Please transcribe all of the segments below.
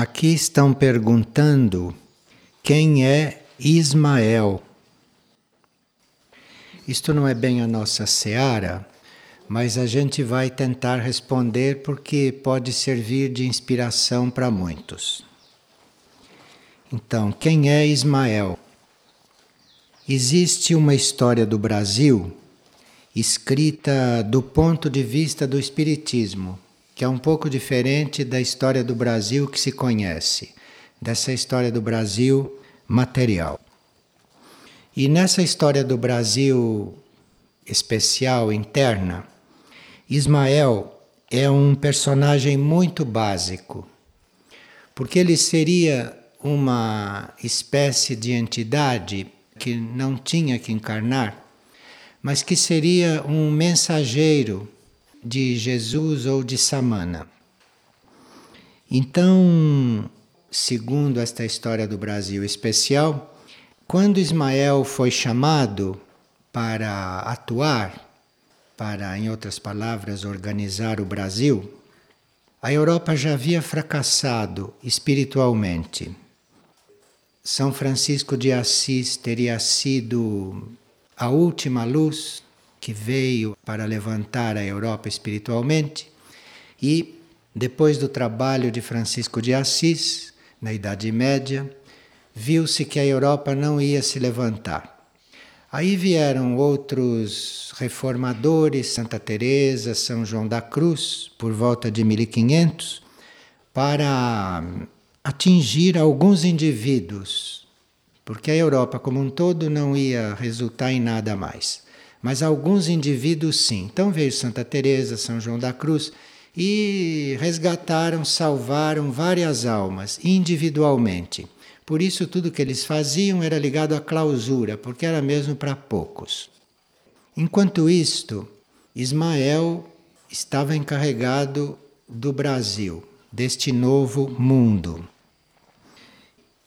Aqui estão perguntando quem é Ismael. Isto não é bem a nossa seara, mas a gente vai tentar responder porque pode servir de inspiração para muitos. Então, quem é Ismael? Existe uma história do Brasil escrita do ponto de vista do Espiritismo, que é um pouco diferente da história do Brasil que se conhece, dessa história do Brasil material. E nessa história do Brasil especial, interna, Ismael é um personagem muito básico, porque ele seria uma espécie de entidade que não tinha que encarnar, mas que seria um mensageiro de Jesus ou de Samana. Então, segundo esta história do Brasil especial, quando Ismael foi chamado para atuar, para, em outras palavras, organizar o Brasil, a Europa já havia fracassado espiritualmente. São Francisco de Assis teria sido a última luz que veio para levantar a Europa espiritualmente, e depois do trabalho de Francisco de Assis, na Idade Média, viu-se que a Europa não ia se levantar. Aí vieram outros reformadores, Santa Teresa, São João da Cruz, por volta de 1500, para atingir alguns indivíduos, porque a Europa como um todo não ia resultar em nada mais, mas alguns indivíduos sim. Então veio Santa Teresa, São João da Cruz e resgataram, salvaram várias almas individualmente. Por isso tudo que eles faziam era ligado à clausura, porque era mesmo para poucos. Enquanto isto, Ismael estava encarregado do Brasil, deste novo mundo.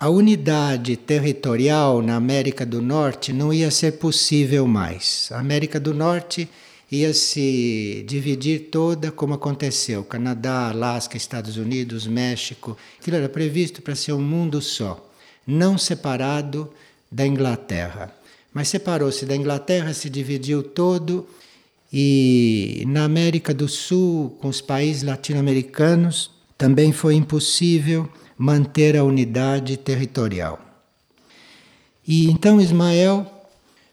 A unidade territorial na América do Norte não ia ser possível mais. A América do Norte ia se dividir toda como aconteceu. Canadá, Alasca, Estados Unidos, México. Aquilo era previsto para ser um mundo só, não separado da Inglaterra. Mas separou-se da Inglaterra, se dividiu todo e na América do Sul, com os países latino-americanos, também foi impossível manter a unidade territorial. E então Ismael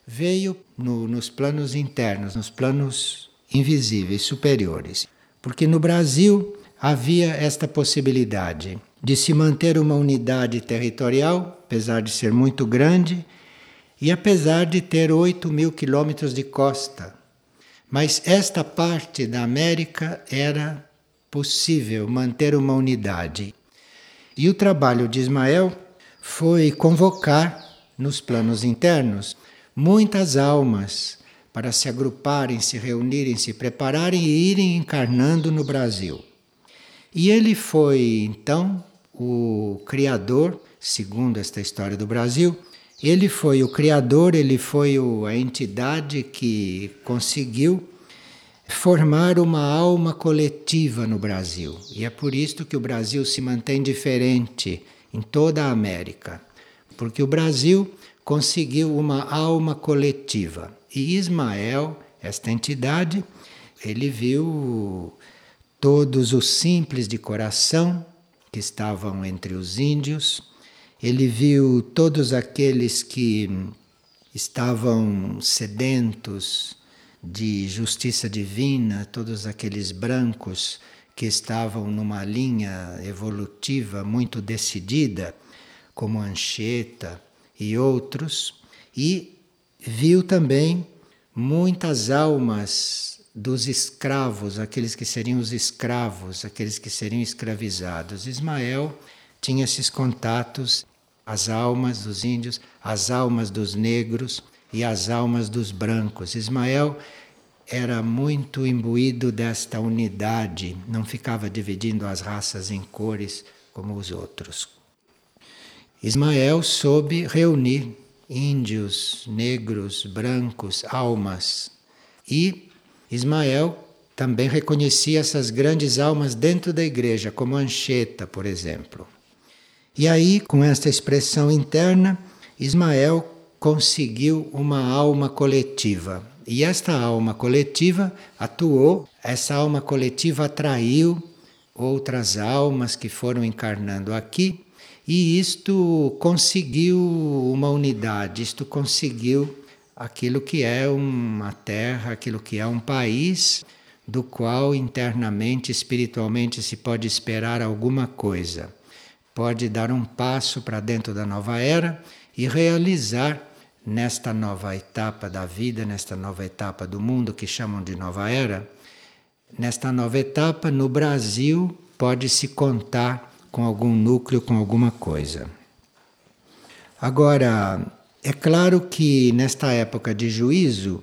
veio no, nos planos internos, nos planos invisíveis, superiores. Porque no Brasil havia esta possibilidade de se manter uma unidade territorial, apesar de ser muito grande, e apesar de ter 8 mil quilômetros de costa. Mas esta parte da América era possível manter uma unidade. E o trabalho de Ismael foi convocar nos planos internos muitas almas para se agruparem, se reunirem, se prepararem e irem encarnando no Brasil. E ele foi então o criador, segundo esta história do Brasil, ele foi o criador, ele foi a entidade que conseguiu formar uma alma coletiva no Brasil. E é por isso que o Brasil se mantém diferente em toda a América, porque o Brasil conseguiu uma alma coletiva. E Ismael, esta entidade, ele viu todos os simples de coração que estavam entre os índios, ele viu todos aqueles que estavam sedentos de justiça divina, todos aqueles brancos que estavam numa linha evolutiva muito decidida, como Anchieta e outros, e viu também muitas almas dos escravos, aqueles que seriam os escravos, aqueles que seriam escravizados. Ismael tinha esses contatos, as almas dos índios, as almas dos negros e as almas dos brancos. Ismael era muito imbuído desta unidade, não ficava dividindo as raças em cores como os outros. Ismael soube reunir índios, negros, brancos, almas. E Ismael também reconhecia essas grandes almas dentro da igreja, como Anchieta, por exemplo. E aí, com esta expressão interna, Ismael conseguiu uma alma coletiva. E esta alma coletiva atuou, essa alma coletiva atraiu outras almas que foram encarnando aqui, e isto conseguiu uma unidade, isto conseguiu aquilo que é uma terra, aquilo que é um país do qual internamente, espiritualmente se pode esperar alguma coisa. Pode dar um passo para dentro da nova era e realizar nesta nova etapa da vida, nesta nova etapa do mundo que chamam de nova era, nesta nova etapa no Brasil pode-se contar com algum núcleo, com alguma coisa. Agora, é claro que nesta época de juízo,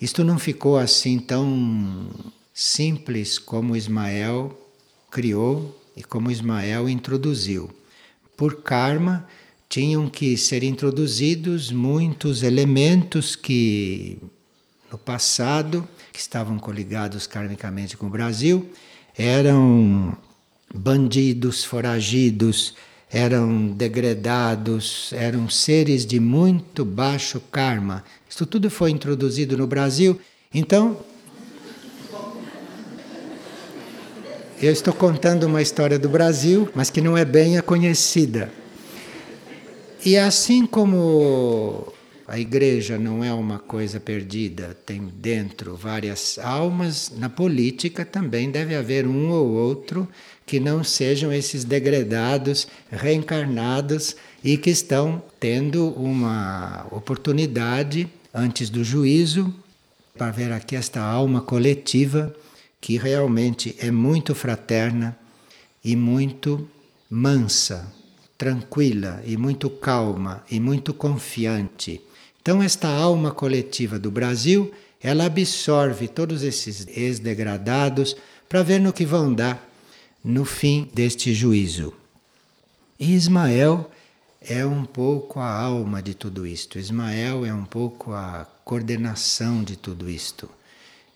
isto não ficou assim tão simples como Ismael criou e como Ismael introduziu. Por karma, tinham que ser introduzidos muitos elementos que no passado, que estavam coligados karmicamente com o Brasil, eram bandidos, foragidos, eram degradados, eram seres de muito baixo karma. Isso tudo foi introduzido no Brasil. Então, eu estou contando uma história do Brasil, mas que não é bem a conhecida. E assim como a igreja não é uma coisa perdida, tem dentro várias almas, na política também deve haver um ou outro que não sejam esses degradados, reencarnados e que estão tendo uma oportunidade antes do juízo para ver aqui esta alma coletiva que realmente é muito fraterna e muito mansa tranquila e muito calma e muito confiante. Então esta alma coletiva do Brasil, ela absorve todos esses ex-degradados para ver no que vão dar no fim deste juízo. E Ismael é um pouco a alma de tudo isto. Ismael é um pouco a coordenação de tudo isto.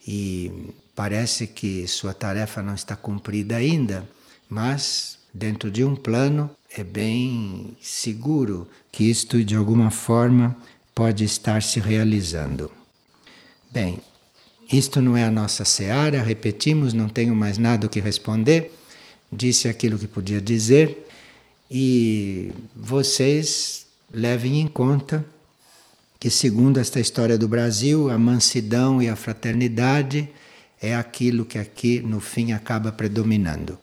E parece que sua tarefa não está cumprida ainda, mas dentro de um plano é bem seguro que isto de alguma forma pode estar se realizando. Bem, isto não é a nossa seara, repetimos, não tenho mais nada o que responder. Disse aquilo que podia dizer e vocês levem em conta que, segundo esta história do Brasil, a mansidão e a fraternidade é aquilo que aqui no fim acaba predominando.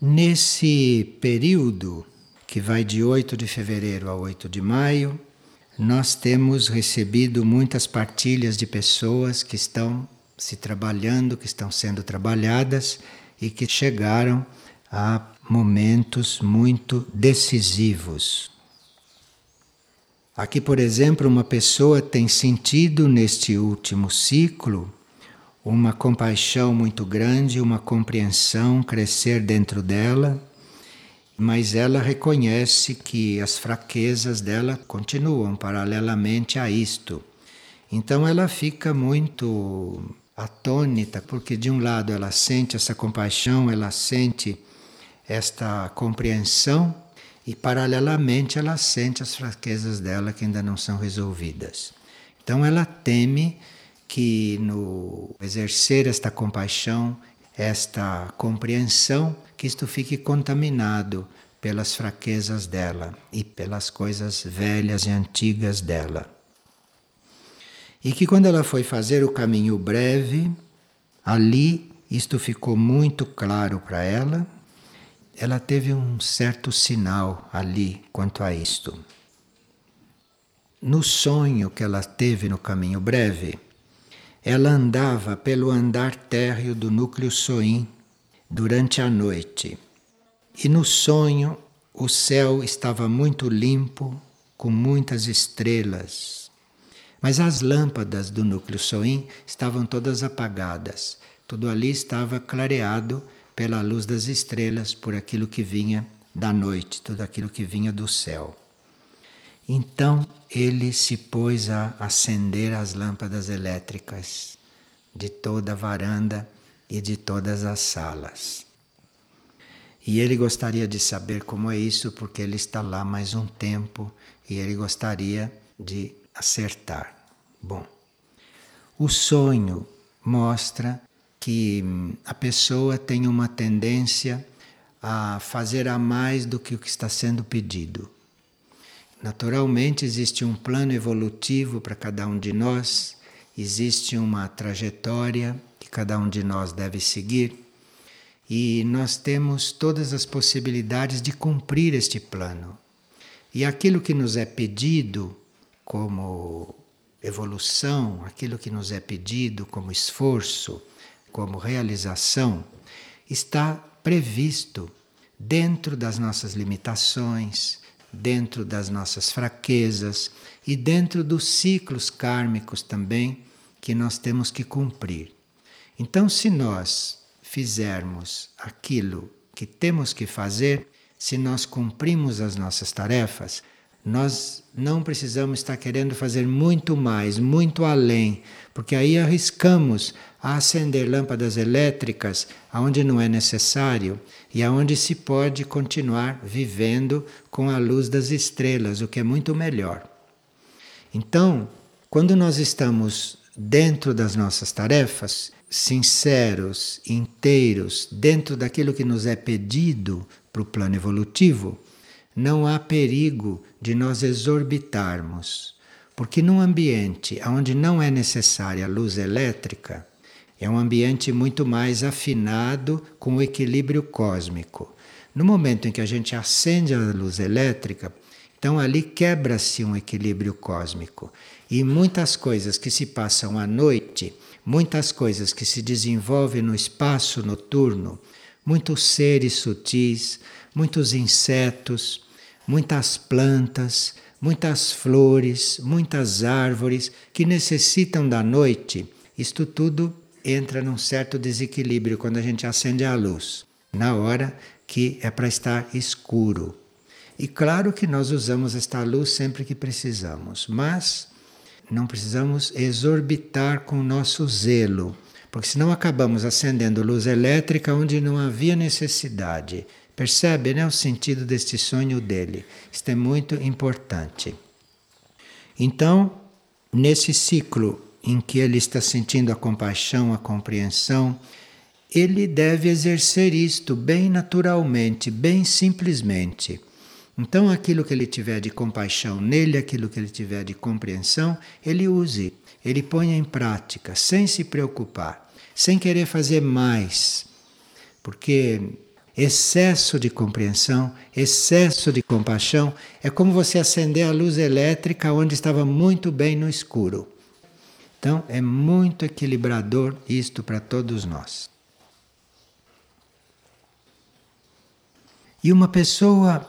Nesse período, que vai de 8 de fevereiro a 8 de maio, nós temos recebido muitas partilhas de pessoas que estão se trabalhando, que estão sendo trabalhadas e que chegaram a momentos muito decisivos. Aqui, por exemplo, uma pessoa tem sentido neste último ciclo uma compaixão muito grande, uma compreensão crescer dentro dela, mas ela reconhece que as fraquezas dela continuam paralelamente a isto. Então ela fica muito atônita, porque de um lado ela sente essa compaixão, ela sente esta compreensão e paralelamente ela sente as fraquezas dela que ainda não são resolvidas. Então ela teme que no exercer esta compaixão, esta compreensão, que isto fique contaminado pelas fraquezas dela e pelas coisas velhas e antigas dela. E que quando ela foi fazer o caminho breve, ali isto ficou muito claro para ela. Ela teve um certo sinal ali quanto a isto. No sonho que ela teve no caminho breve, ela andava pelo andar térreo do núcleo Soim durante a noite. E no sonho o céu estava muito limpo, com muitas estrelas. Mas as lâmpadas do núcleo Soim estavam todas apagadas. Tudo ali estava clareado pela luz das estrelas, por aquilo que vinha da noite, tudo aquilo que vinha do céu. Então ele se pôs a acender as lâmpadas elétricas de toda a varanda e de todas as salas. E ele gostaria de saber como é isso, porque ele está lá mais um tempo e ele gostaria de acertar. Bom, o sonho mostra que hum, a pessoa tem uma tendência a fazer a mais do que o que está sendo pedido. Naturalmente, existe um plano evolutivo para cada um de nós, existe uma trajetória que cada um de nós deve seguir e nós temos todas as possibilidades de cumprir este plano. E aquilo que nos é pedido como evolução, aquilo que nos é pedido como esforço, como realização, está previsto dentro das nossas limitações, dentro das nossas fraquezas e dentro dos ciclos kármicos também que nós temos que cumprir. Então, se nós fizermos aquilo que temos que fazer, se nós cumprimos as nossas tarefas, nós não precisamos estar querendo fazer muito mais, muito além, porque aí arriscamos a acender lâmpadas elétricas aonde não é necessário e aonde se pode continuar vivendo com a luz das estrelas, o que é muito melhor. Então, quando nós estamos dentro das nossas tarefas, sinceros, inteiros, dentro daquilo que nos é pedido para o plano evolutivo, não há perigo de nós exorbitarmos. Porque num ambiente onde não é necessária luz elétrica, é um ambiente muito mais afinado com o equilíbrio cósmico. No momento em que a gente acende a luz elétrica, então ali quebra-se um equilíbrio cósmico. E muitas coisas que se passam à noite muitas coisas que se desenvolvem no espaço noturno, muitos seres sutis, muitos insetos, muitas plantas, muitas flores, muitas árvores que necessitam da noite. Isto tudo entra num certo desequilíbrio quando a gente acende a luz, na hora que é para estar escuro. E claro que nós usamos esta luz sempre que precisamos, mas não precisamos exorbitar com o nosso zelo, porque senão acabamos acendendo luz elétrica onde não havia necessidade. Percebe né, o sentido deste sonho dele? Isto é muito importante. Então, nesse ciclo em que ele está sentindo a compaixão, a compreensão, ele deve exercer isto bem naturalmente, bem simplesmente. Então, aquilo que ele tiver de compaixão nele, aquilo que ele tiver de compreensão, ele use, ele ponha em prática, sem se preocupar, sem querer fazer mais. Porque excesso de compreensão, excesso de compaixão, é como você acender a luz elétrica onde estava muito bem no escuro. Então, é muito equilibrador isto para todos nós. E uma pessoa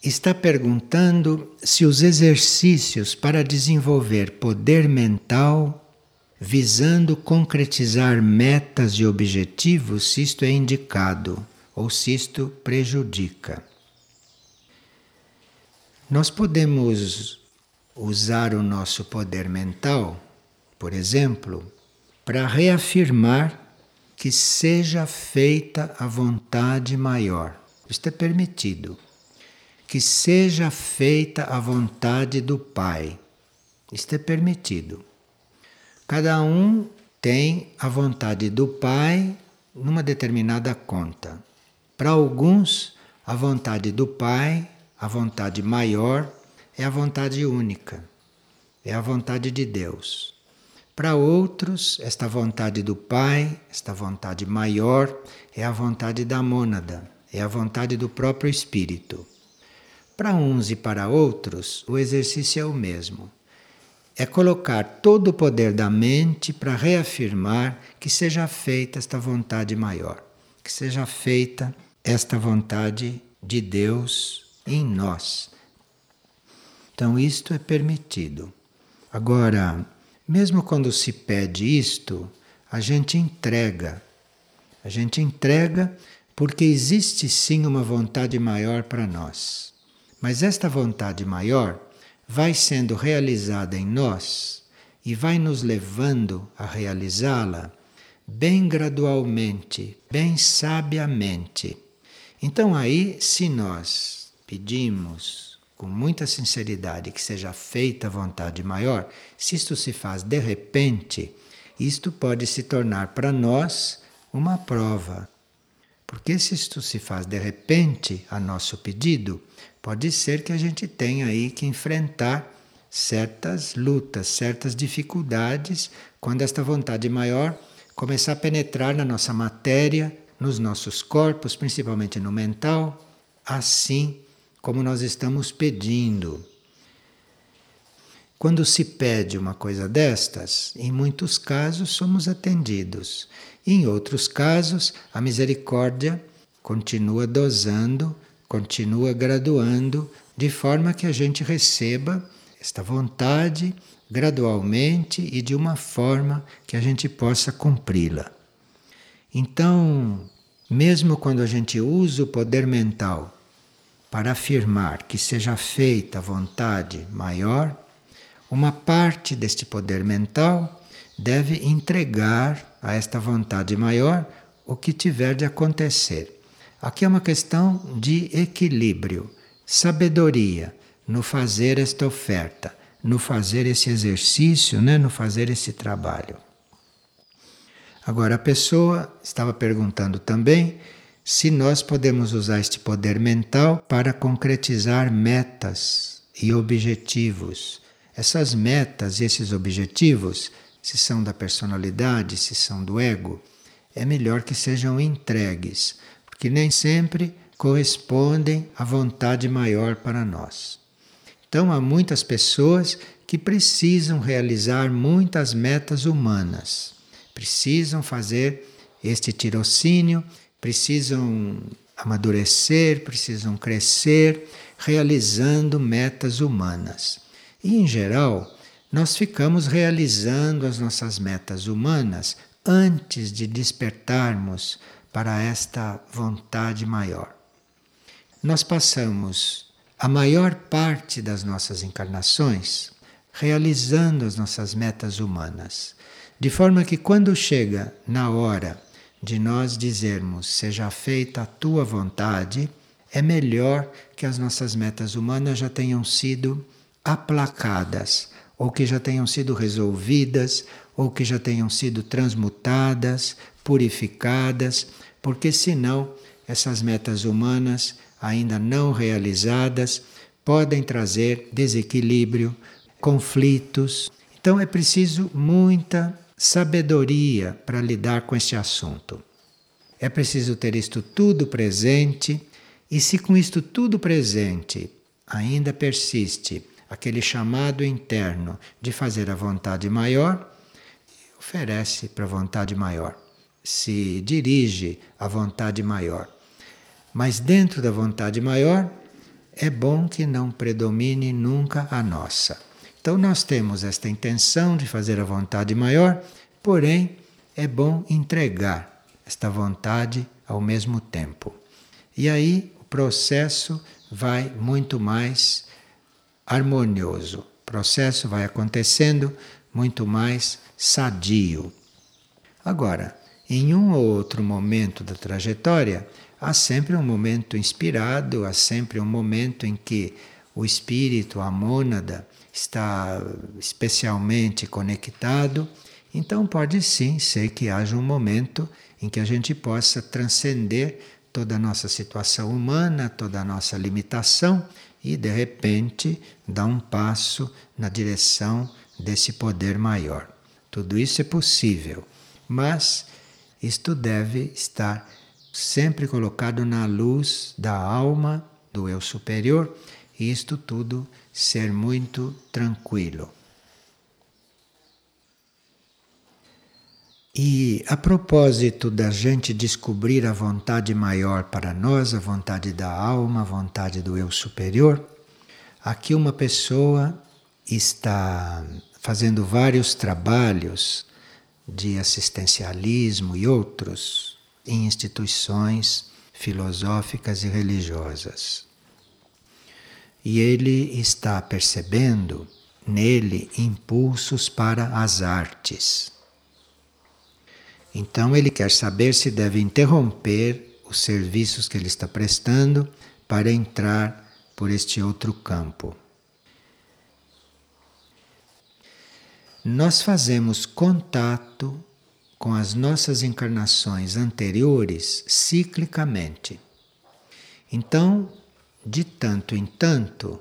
está perguntando se os exercícios para desenvolver poder mental visando concretizar metas e objetivos, se isto é indicado ou se isto prejudica. Nós podemos usar o nosso poder mental, por exemplo, para reafirmar que seja feita a vontade maior. Isto é permitido que seja feita a vontade do Pai. Isto é permitido. Cada um tem a vontade do Pai numa determinada conta. Para alguns, a vontade do Pai, a vontade maior, é a vontade única, é a vontade de Deus. Para outros, esta vontade do Pai, esta vontade maior, é a vontade da mônada, é a vontade do próprio Espírito. Para uns e para outros, o exercício é o mesmo. É colocar todo o poder da mente para reafirmar que seja feita esta vontade maior, que seja feita esta vontade de Deus em nós. Então, isto é permitido. Agora, mesmo quando se pede isto, a gente entrega. A gente entrega porque existe sim uma vontade maior para nós. Mas esta vontade maior vai sendo realizada em nós e vai nos levando a realizá-la bem gradualmente, bem sabiamente. Então, aí, se nós pedimos com muita sinceridade que seja feita a vontade maior, se isto se faz de repente, isto pode se tornar para nós uma prova. Porque se isto se faz de repente a nosso pedido, pode ser que a gente tenha aí que enfrentar certas lutas, certas dificuldades, quando esta vontade maior começar a penetrar na nossa matéria, nos nossos corpos, principalmente no mental, assim como nós estamos pedindo. Quando se pede uma coisa destas, em muitos casos somos atendidos. Em outros casos, a misericórdia continua dosando, continua graduando, de forma que a gente receba esta vontade gradualmente e de uma forma que a gente possa cumpri-la. Então, mesmo quando a gente usa o poder mental para afirmar que seja feita a vontade maior, uma parte deste poder mental deve entregar a esta vontade maior o que tiver de acontecer. Aqui é uma questão de equilíbrio, sabedoria no fazer esta oferta, no fazer esse exercício, né, no fazer esse trabalho. Agora, a pessoa estava perguntando também se nós podemos usar este poder mental para concretizar metas e objetivos essas metas e esses objetivos, se são da personalidade, se são do ego, é melhor que sejam entregues, porque nem sempre correspondem à vontade maior para nós. Então, há muitas pessoas que precisam realizar muitas metas humanas, precisam fazer este tirocínio, precisam amadurecer, precisam crescer, realizando metas humanas. E, em geral, nós ficamos realizando as nossas metas humanas antes de despertarmos para esta vontade maior. Nós passamos a maior parte das nossas encarnações realizando as nossas metas humanas, de forma que quando chega na hora de nós dizermos seja feita a tua vontade, é melhor que as nossas metas humanas já tenham sido aplacadas, ou que já tenham sido resolvidas, ou que já tenham sido transmutadas, purificadas, porque senão essas metas humanas ainda não realizadas podem trazer desequilíbrio, conflitos. Então é preciso muita sabedoria para lidar com este assunto. É preciso ter isto tudo presente, e se com isto tudo presente ainda persiste aquele chamado interno de fazer a vontade maior, oferece para a vontade maior, se dirige à vontade maior. Mas dentro da vontade maior, é bom que não predomine nunca a nossa. Então, nós temos esta intenção de fazer a vontade maior, porém, é bom entregar esta vontade ao mesmo tempo. E aí o processo vai muito mais harmonioso. O processo vai acontecendo muito mais sadio. Agora, em um ou outro momento da trajetória, há sempre um momento inspirado, há sempre um momento em que o espírito, a mônada, está especialmente conectado. Então, pode sim ser que haja um momento em que a gente possa transcender toda a nossa situação humana, toda a nossa limitação e de repente dá um passo na direção desse poder maior. Tudo isso é possível, mas isto deve estar sempre colocado na luz da alma do eu superior e isto tudo ser muito tranquilo. E a propósito da gente descobrir a vontade maior para nós, a vontade da alma, a vontade do eu superior, aqui uma pessoa está fazendo vários trabalhos de assistencialismo e outros em instituições filosóficas e religiosas. E ele está percebendo nele impulsos para as artes então ele quer saber se deve interromper os serviços que ele está prestando para entrar por este outro campo. Nós fazemos contato com as nossas encarnações anteriores ciclicamente. Então, de tanto em tanto,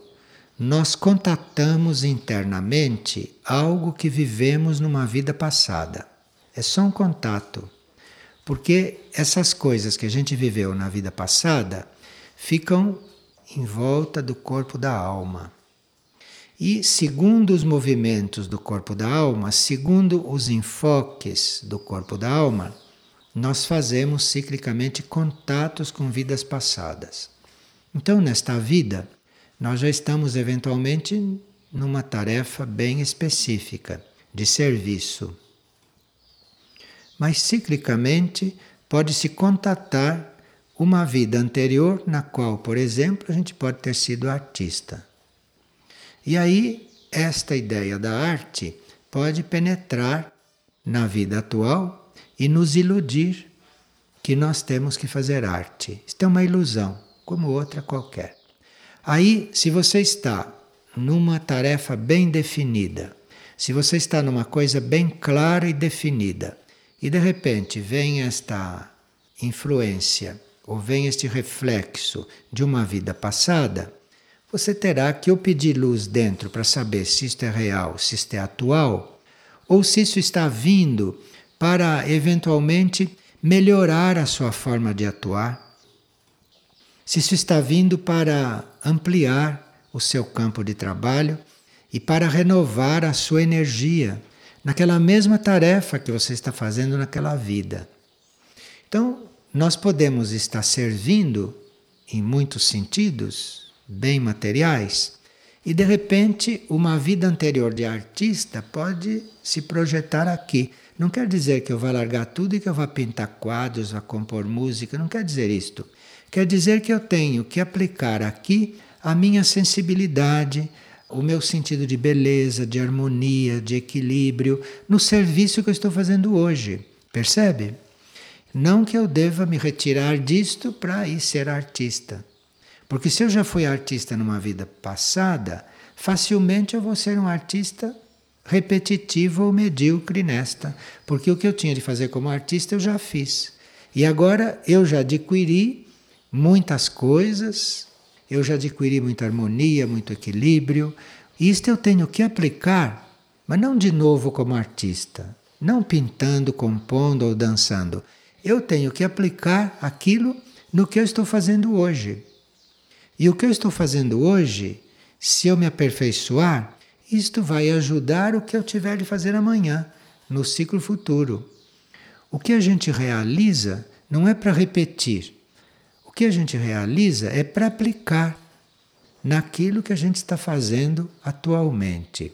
nós contatamos internamente algo que vivemos numa vida passada. É só um contato. Porque essas coisas que a gente viveu na vida passada ficam em volta do corpo da alma. E segundo os movimentos do corpo da alma, segundo os enfoques do corpo da alma, nós fazemos ciclicamente contatos com vidas passadas. Então, nesta vida, nós já estamos eventualmente numa tarefa bem específica de serviço. Mas ciclicamente pode-se contatar uma vida anterior na qual, por exemplo, a gente pode ter sido artista. E aí, esta ideia da arte pode penetrar na vida atual e nos iludir que nós temos que fazer arte. Isto é uma ilusão, como outra qualquer. Aí, se você está numa tarefa bem definida, se você está numa coisa bem clara e definida, e de repente vem esta influência ou vem este reflexo de uma vida passada, você terá que ou pedir luz dentro para saber se isto é real, se isto é atual, ou se isso está vindo para eventualmente melhorar a sua forma de atuar se isso está vindo para ampliar o seu campo de trabalho e para renovar a sua energia naquela mesma tarefa que você está fazendo naquela vida. Então, nós podemos estar servindo em muitos sentidos, bem materiais, e de repente uma vida anterior de artista pode se projetar aqui. Não quer dizer que eu vá largar tudo e que eu vá pintar quadros, vá compor música, não quer dizer isto. Quer dizer que eu tenho que aplicar aqui a minha sensibilidade, o meu sentido de beleza, de harmonia, de equilíbrio no serviço que eu estou fazendo hoje. Percebe? Não que eu deva me retirar disto para ir ser artista. Porque se eu já fui artista numa vida passada, facilmente eu vou ser um artista repetitivo ou medíocre nesta. Porque o que eu tinha de fazer como artista eu já fiz. E agora eu já adquiri muitas coisas, eu já adquiri muita harmonia, muito equilíbrio. Isto eu tenho que aplicar, mas não de novo como artista, não pintando, compondo ou dançando. Eu tenho que aplicar aquilo no que eu estou fazendo hoje. E o que eu estou fazendo hoje, se eu me aperfeiçoar, isto vai ajudar o que eu tiver de fazer amanhã, no ciclo futuro. O que a gente realiza não é para repetir, o que a gente realiza é para aplicar naquilo que a gente está fazendo atualmente.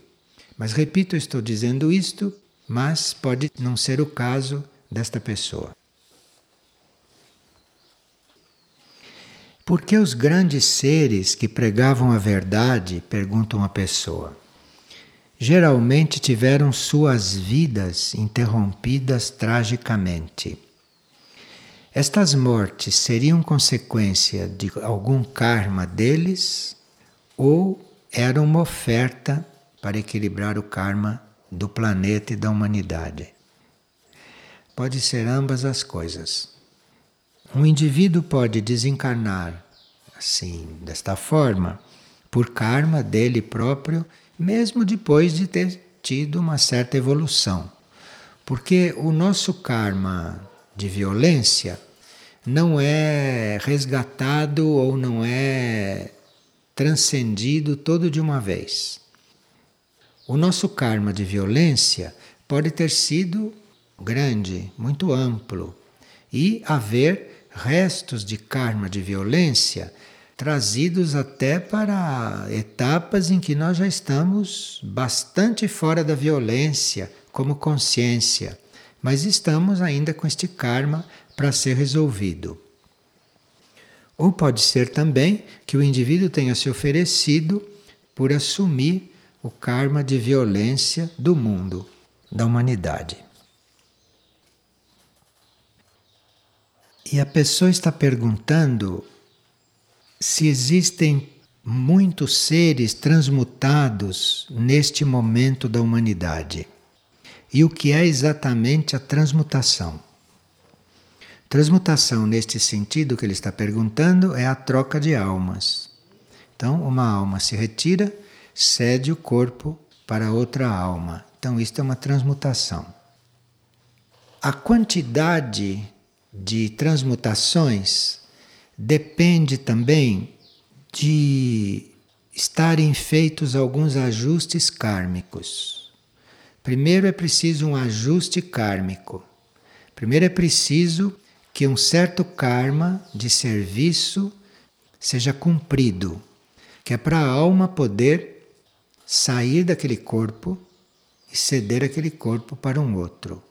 Mas repito, eu estou dizendo isto, mas pode não ser o caso desta pessoa. Por que os grandes seres que pregavam a verdade, perguntam a pessoa, geralmente tiveram suas vidas interrompidas tragicamente? Estas mortes seriam consequência de algum karma deles ou eram uma oferta para equilibrar o karma do planeta e da humanidade? Pode ser ambas as coisas. Um indivíduo pode desencarnar assim, desta forma, por karma dele próprio, mesmo depois de ter tido uma certa evolução. Porque o nosso karma de violência não é resgatado ou não é transcendido todo de uma vez. O nosso karma de violência pode ter sido grande, muito amplo, e haver restos de karma de violência trazidos até para etapas em que nós já estamos bastante fora da violência como consciência, mas estamos ainda com este karma para ser resolvido. Ou pode ser também que o indivíduo tenha se oferecido por assumir o karma de violência do mundo, da humanidade. E a pessoa está perguntando se existem muitos seres transmutados neste momento da humanidade. E o que é exatamente a transmutação? Transmutação, neste sentido que ele está perguntando, é a troca de almas. Então, uma alma se retira, cede o corpo para outra alma. Então, isto é uma transmutação. A quantidade de transmutações depende também de estarem feitos alguns ajustes kármicos. Primeiro é preciso um ajuste kármico. Primeiro é preciso que um certo karma de serviço seja cumprido, que é para a alma poder sair daquele corpo e ceder aquele corpo para um outro.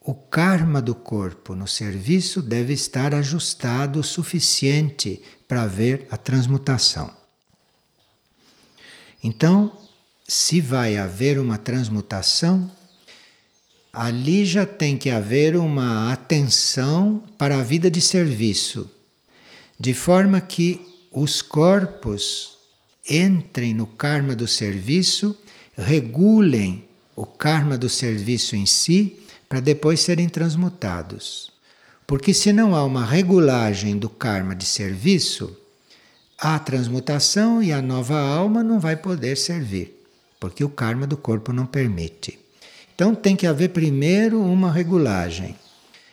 O karma do corpo no serviço deve estar ajustado o suficiente para haver a transmutação. Então, se vai haver uma transmutação, ali já tem que haver uma atenção para a vida de serviço, de forma que os corpos entrem no karma do serviço, regulem o karma do serviço em si, para depois serem transmutados. Porque se não há uma regulagem do karma de serviço, a transmutação e a nova alma não vai poder servir, porque o karma do corpo não permite. Então tem que haver primeiro uma regulagem.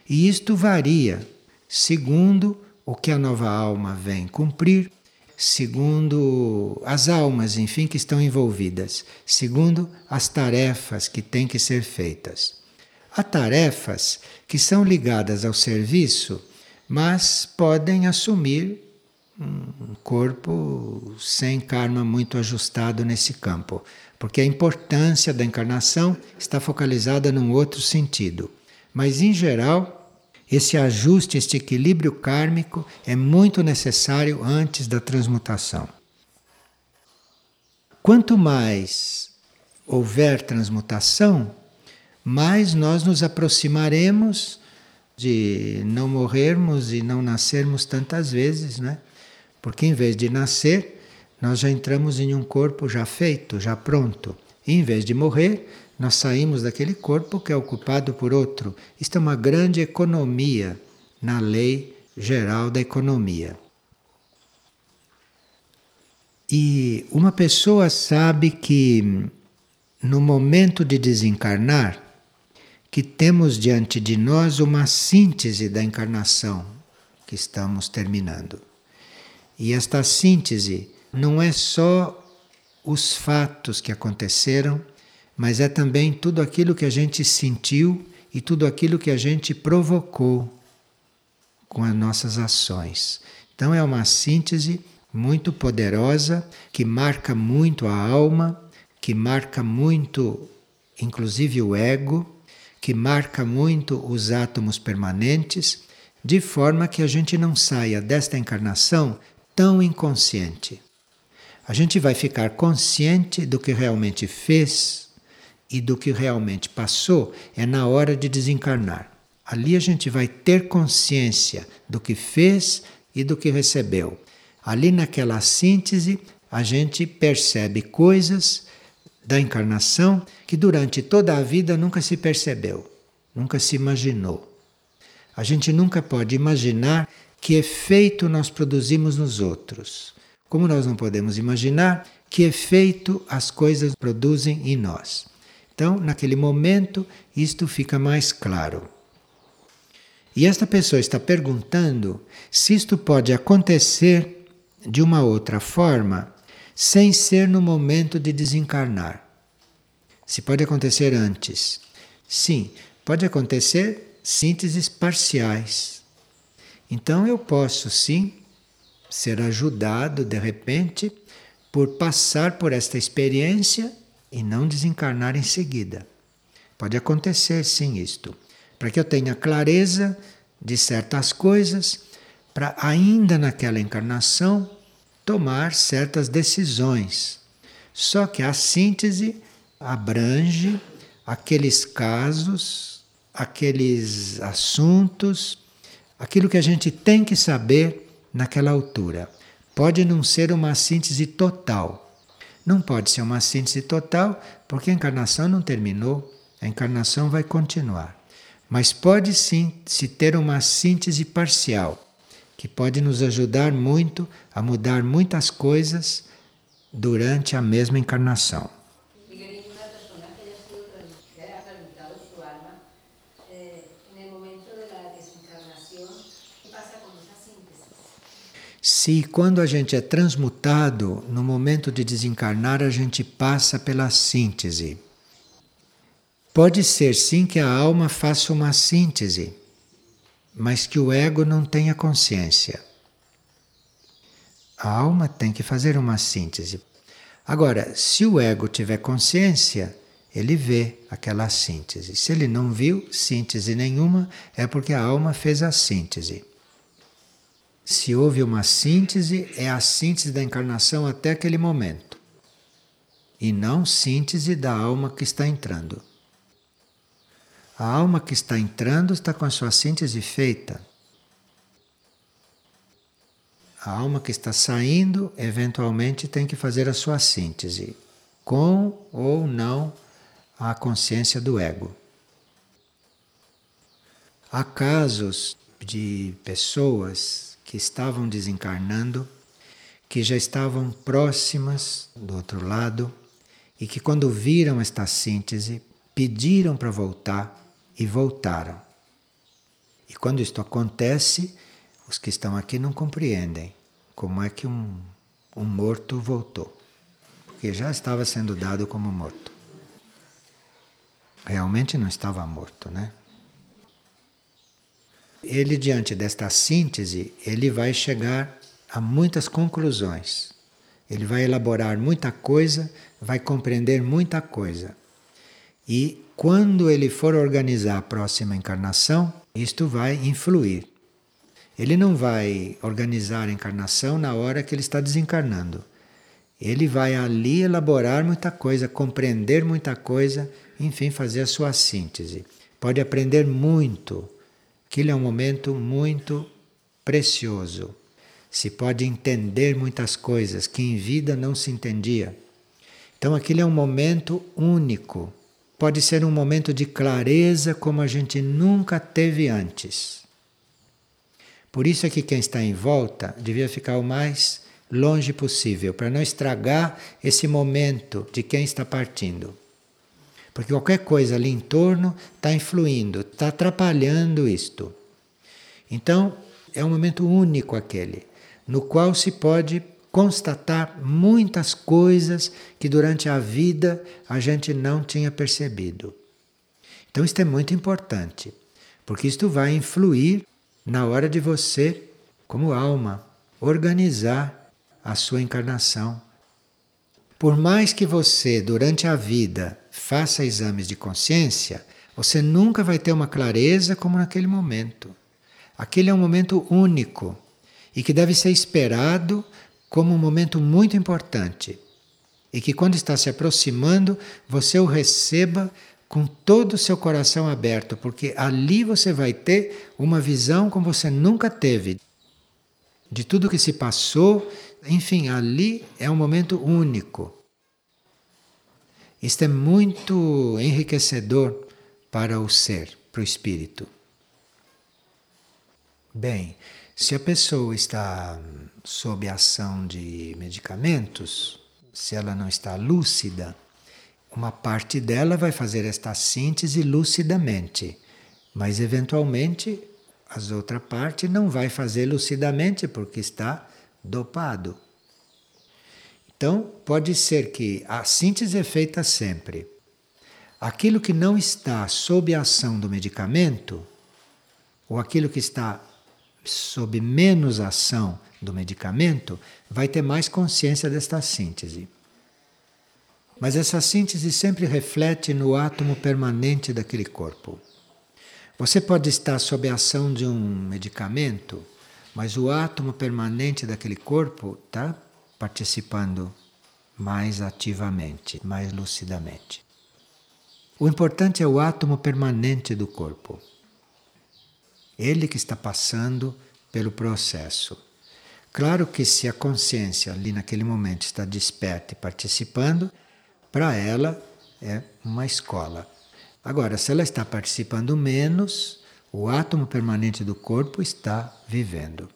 E isto varia segundo o que a nova alma vem cumprir, segundo as almas, enfim, que estão envolvidas, segundo as tarefas que têm que ser feitas. Há tarefas que são ligadas ao serviço, mas podem assumir um corpo sem karma muito ajustado nesse campo porque a importância da encarnação está focalizada num outro sentido. Mas, em geral, esse ajuste, este equilíbrio kármico é muito necessário antes da transmutação. Quanto mais houver transmutação, mais nós nos aproximaremos de não morrermos e não nascermos tantas vezes, né? Porque em vez de nascer, nós já entramos em um corpo já feito, já pronto. E em vez de morrer, nós saímos daquele corpo que é ocupado por outro. Isto é uma grande economia na lei geral da economia. E uma pessoa sabe que no momento de desencarnar, que temos diante de nós uma síntese da encarnação que estamos terminando. E esta síntese não é só os fatos que aconteceram, mas é também tudo aquilo que a gente sentiu e tudo aquilo que a gente provocou com as nossas ações. Então é uma síntese muito poderosa que marca muito a alma, que marca muito, inclusive, o ego, que marca muito os átomos permanentes, de forma que a gente não saia desta encarnação tão inconsciente. A gente vai ficar consciente do que realmente fez e do que realmente passou é na hora de desencarnar. Ali a gente vai ter consciência do que fez e do que recebeu. Ali naquela síntese a gente percebe coisas da encarnação que durante toda a vida nunca se percebeu, nunca se imaginou. A gente nunca pode imaginar que efeito nós produzimos nos outros. Como nós não podemos imaginar que efeito as coisas produzem em nós. Então, naquele momento, isto fica mais claro. E esta pessoa está perguntando se isto pode acontecer de uma outra forma sem ser no momento de desencarnar. Se pode acontecer antes. Sim, pode acontecer sínteses parciais. Então eu posso sim ser ajudado de repente por passar por esta experiência e não desencarnar em seguida. Pode acontecer sim isto, para que eu tenha clareza de certas coisas, para ainda naquela encarnação tomar certas decisões. Só que a síntese abrange aqueles casos, aqueles assuntos, aquilo que a gente tem que saber naquela altura. Pode não ser uma síntese total. Não pode ser uma síntese total, porque a encarnação não terminou, a encarnação vai continuar. Mas pode sim se ter uma síntese parcial, que pode nos ajudar muito a mudar muitas coisas durante a mesma encarnação. Se quando a gente é transmutado, no momento de desencarnar, a gente passa pela síntese. Pode ser sim que a alma faça uma síntese, mas que o ego não tenha consciência. A alma tem que fazer uma síntese. Agora, se o ego tiver consciência, ele vê aquela síntese. Se ele não viu síntese nenhuma, é porque a alma fez a síntese. Se houve uma síntese, é a síntese da encarnação até aquele momento, e não síntese da alma que está entrando. A alma que está entrando está com a sua síntese feita. A alma que está saindo, eventualmente, tem que fazer a sua síntese, com ou não a consciência do ego. Há casos de pessoas que estavam desencarnando, que já estavam próximas do outro lado e que, quando viram esta síntese, pediram para voltar e voltaram. E quando isto acontece, os que estão aqui não compreendem como é que um, um morto voltou, porque já estava sendo dado como morto. Realmente não estava morto, né? Ele, diante desta síntese, ele vai chegar a muitas conclusões. Ele vai elaborar muita coisa, vai compreender muita coisa. E quando ele for organizar a próxima encarnação, isto vai influir. Ele não vai organizar a encarnação na hora que ele está desencarnando. Ele vai ali elaborar muita coisa, compreender muita coisa, enfim, fazer a sua síntese. Pode aprender muito. Aquilo é um momento muito precioso. Se pode entender muitas coisas que em vida não se entendia. Então, aquilo é um momento único pode ser um momento de clareza como a gente nunca teve antes. Por isso é que quem está em volta devia ficar o mais longe possível, para não estragar esse momento de quem está partindo. Porque qualquer coisa ali em torno está influindo, está atrapalhando isto. Então, é um momento único aquele, no qual se pode constatar muitas coisas que durante a vida a gente não tinha percebido. Então, isto é muito importante, porque isto vai influir na hora de você, como alma, organizar a sua encarnação. Por mais que você, durante a vida, faça exames de consciência, você nunca vai ter uma clareza como naquele momento. Aquele é um momento único e que deve ser esperado como um momento muito importante e que quando está se aproximando, você o receba com todo o seu coração aberto, porque ali você vai ter uma visão como você nunca teve de tudo que se passou, enfim, ali é um momento único. Isto é muito enriquecedor para o ser, para o espírito. Bem, se a pessoa está sob ação de medicamentos, se ela não está lúcida, uma parte dela vai fazer esta síntese lucidamente, mas eventualmente a outra parte não vai fazer lucidamente porque está dopado. Então, pode ser que a síntese é feita sempre. Aquilo que não está sob a ação do medicamento, ou aquilo que está sob menos ação do medicamento, vai ter mais consciência desta síntese. Mas essa síntese sempre reflete no átomo permanente daquele corpo. Você pode estar sob a ação de um medicamento, mas o átomo permanente daquele corpo está participando mais ativamente, mais lucidamente. O importante é o átomo permanente do corpo. Ele que está passando pelo processo. Claro que se a consciência ali naquele momento está desperta e participando, para ela é uma escola. Agora, se ela está participando menos, o átomo permanente do corpo está vivendo.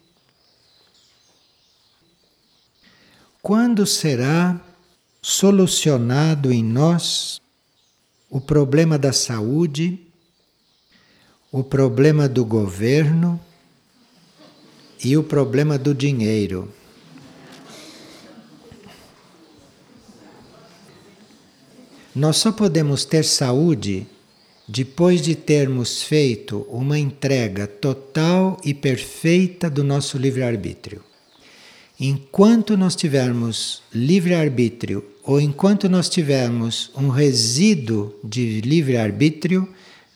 Quando será solucionado em nós o problema da saúde, o problema do governo e o problema do dinheiro. Nós só podemos ter saúde depois de termos feito uma entrega total e perfeita do nosso livre-arbítrio. Enquanto nós tivermos livre-arbítrio ou enquanto nós tivermos um resíduo de livre-arbítrio,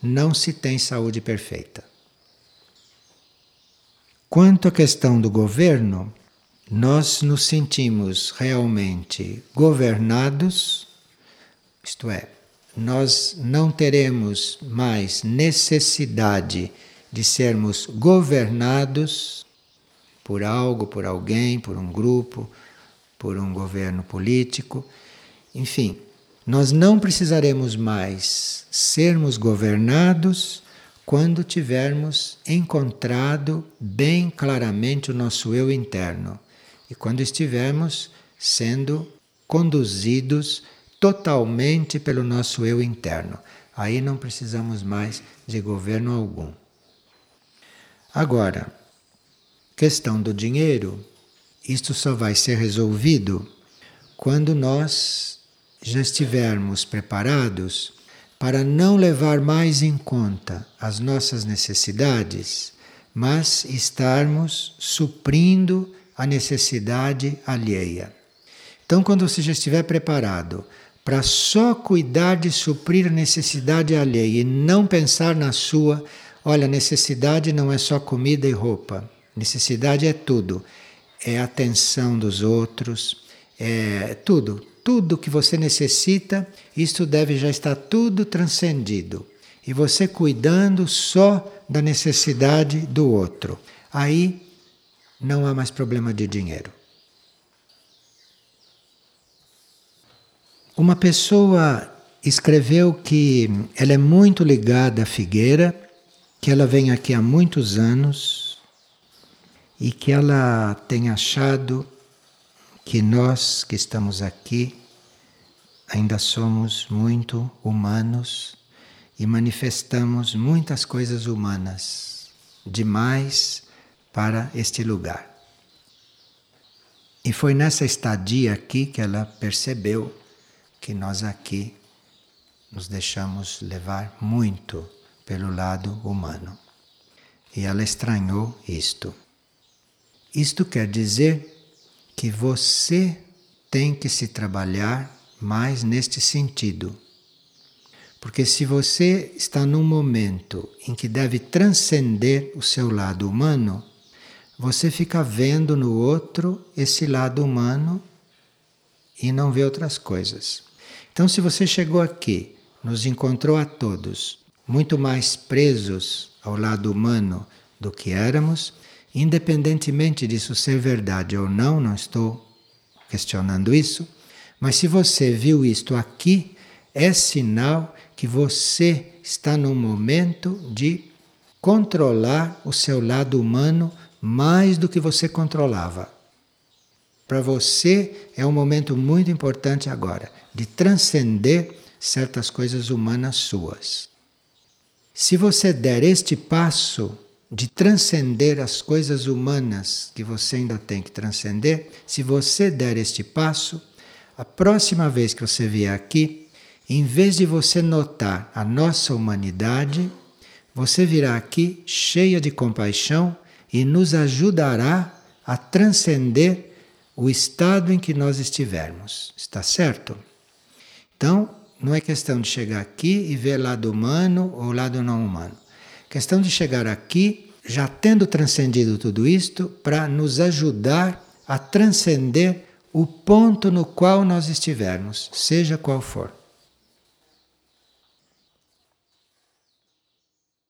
não se tem saúde perfeita. Quanto à questão do governo, nós nos sentimos realmente governados, isto é, nós não teremos mais necessidade de sermos governados por algo, por alguém, por um grupo, por um governo político, enfim, nós não precisaremos mais sermos governados quando tivermos encontrado bem claramente o nosso eu interno e quando estivermos sendo conduzidos totalmente pelo nosso eu interno. Aí não precisamos mais de governo algum. Agora, questão do dinheiro, isto só vai ser resolvido quando nós já estivermos preparados para não levar mais em conta as nossas necessidades, mas estarmos suprindo a necessidade alheia. Então, quando você já estiver preparado para só cuidar de suprir a necessidade alheia e não pensar na sua, olha, necessidade não é só comida e roupa, necessidade é tudo. É a atenção dos outros, é tudo, tudo que você necessita, isto deve já estar tudo transcendido. E você cuidando só da necessidade do outro. Aí não há mais problema de dinheiro. Uma pessoa escreveu que ela é muito ligada à figueira, que ela vem aqui há muitos anos e que ela tem achado que nós que estamos aqui ainda somos muito humanos e manifestamos muitas coisas humanas demais para este lugar. E foi nessa estadia aqui que ela percebeu que nós aqui nos deixamos levar muito pelo lado humano. E ela estranhou isto. Isto quer dizer que você tem que se trabalhar mais neste sentido. Porque se você está num momento em que deve transcender o seu lado humano, você fica vendo no outro esse lado humano e não vê outras coisas. Então, se você chegou aqui, nos encontrou a todos muito mais presos ao lado humano do que éramos, Independentemente disso ser verdade ou não, não estou questionando isso, mas se você viu isto aqui, é sinal que você está num momento de controlar o seu lado humano mais do que você controlava. Para você é um momento muito importante agora de transcender certas coisas humanas suas. Se você der este passo de transcender as coisas humanas que você ainda tem que transcender, se você der este passo, a próxima vez que você vier aqui, em vez de você notar a nossa humanidade, você virá aqui cheia de compaixão e nos ajudará a transcender o estado em que nós estivermos. Está certo? Então, não é questão de chegar aqui e ver lado humano ou lado não humano. Questão de chegar aqui, já tendo transcendido tudo isto, para nos ajudar a transcender o ponto no qual nós estivermos, seja qual for.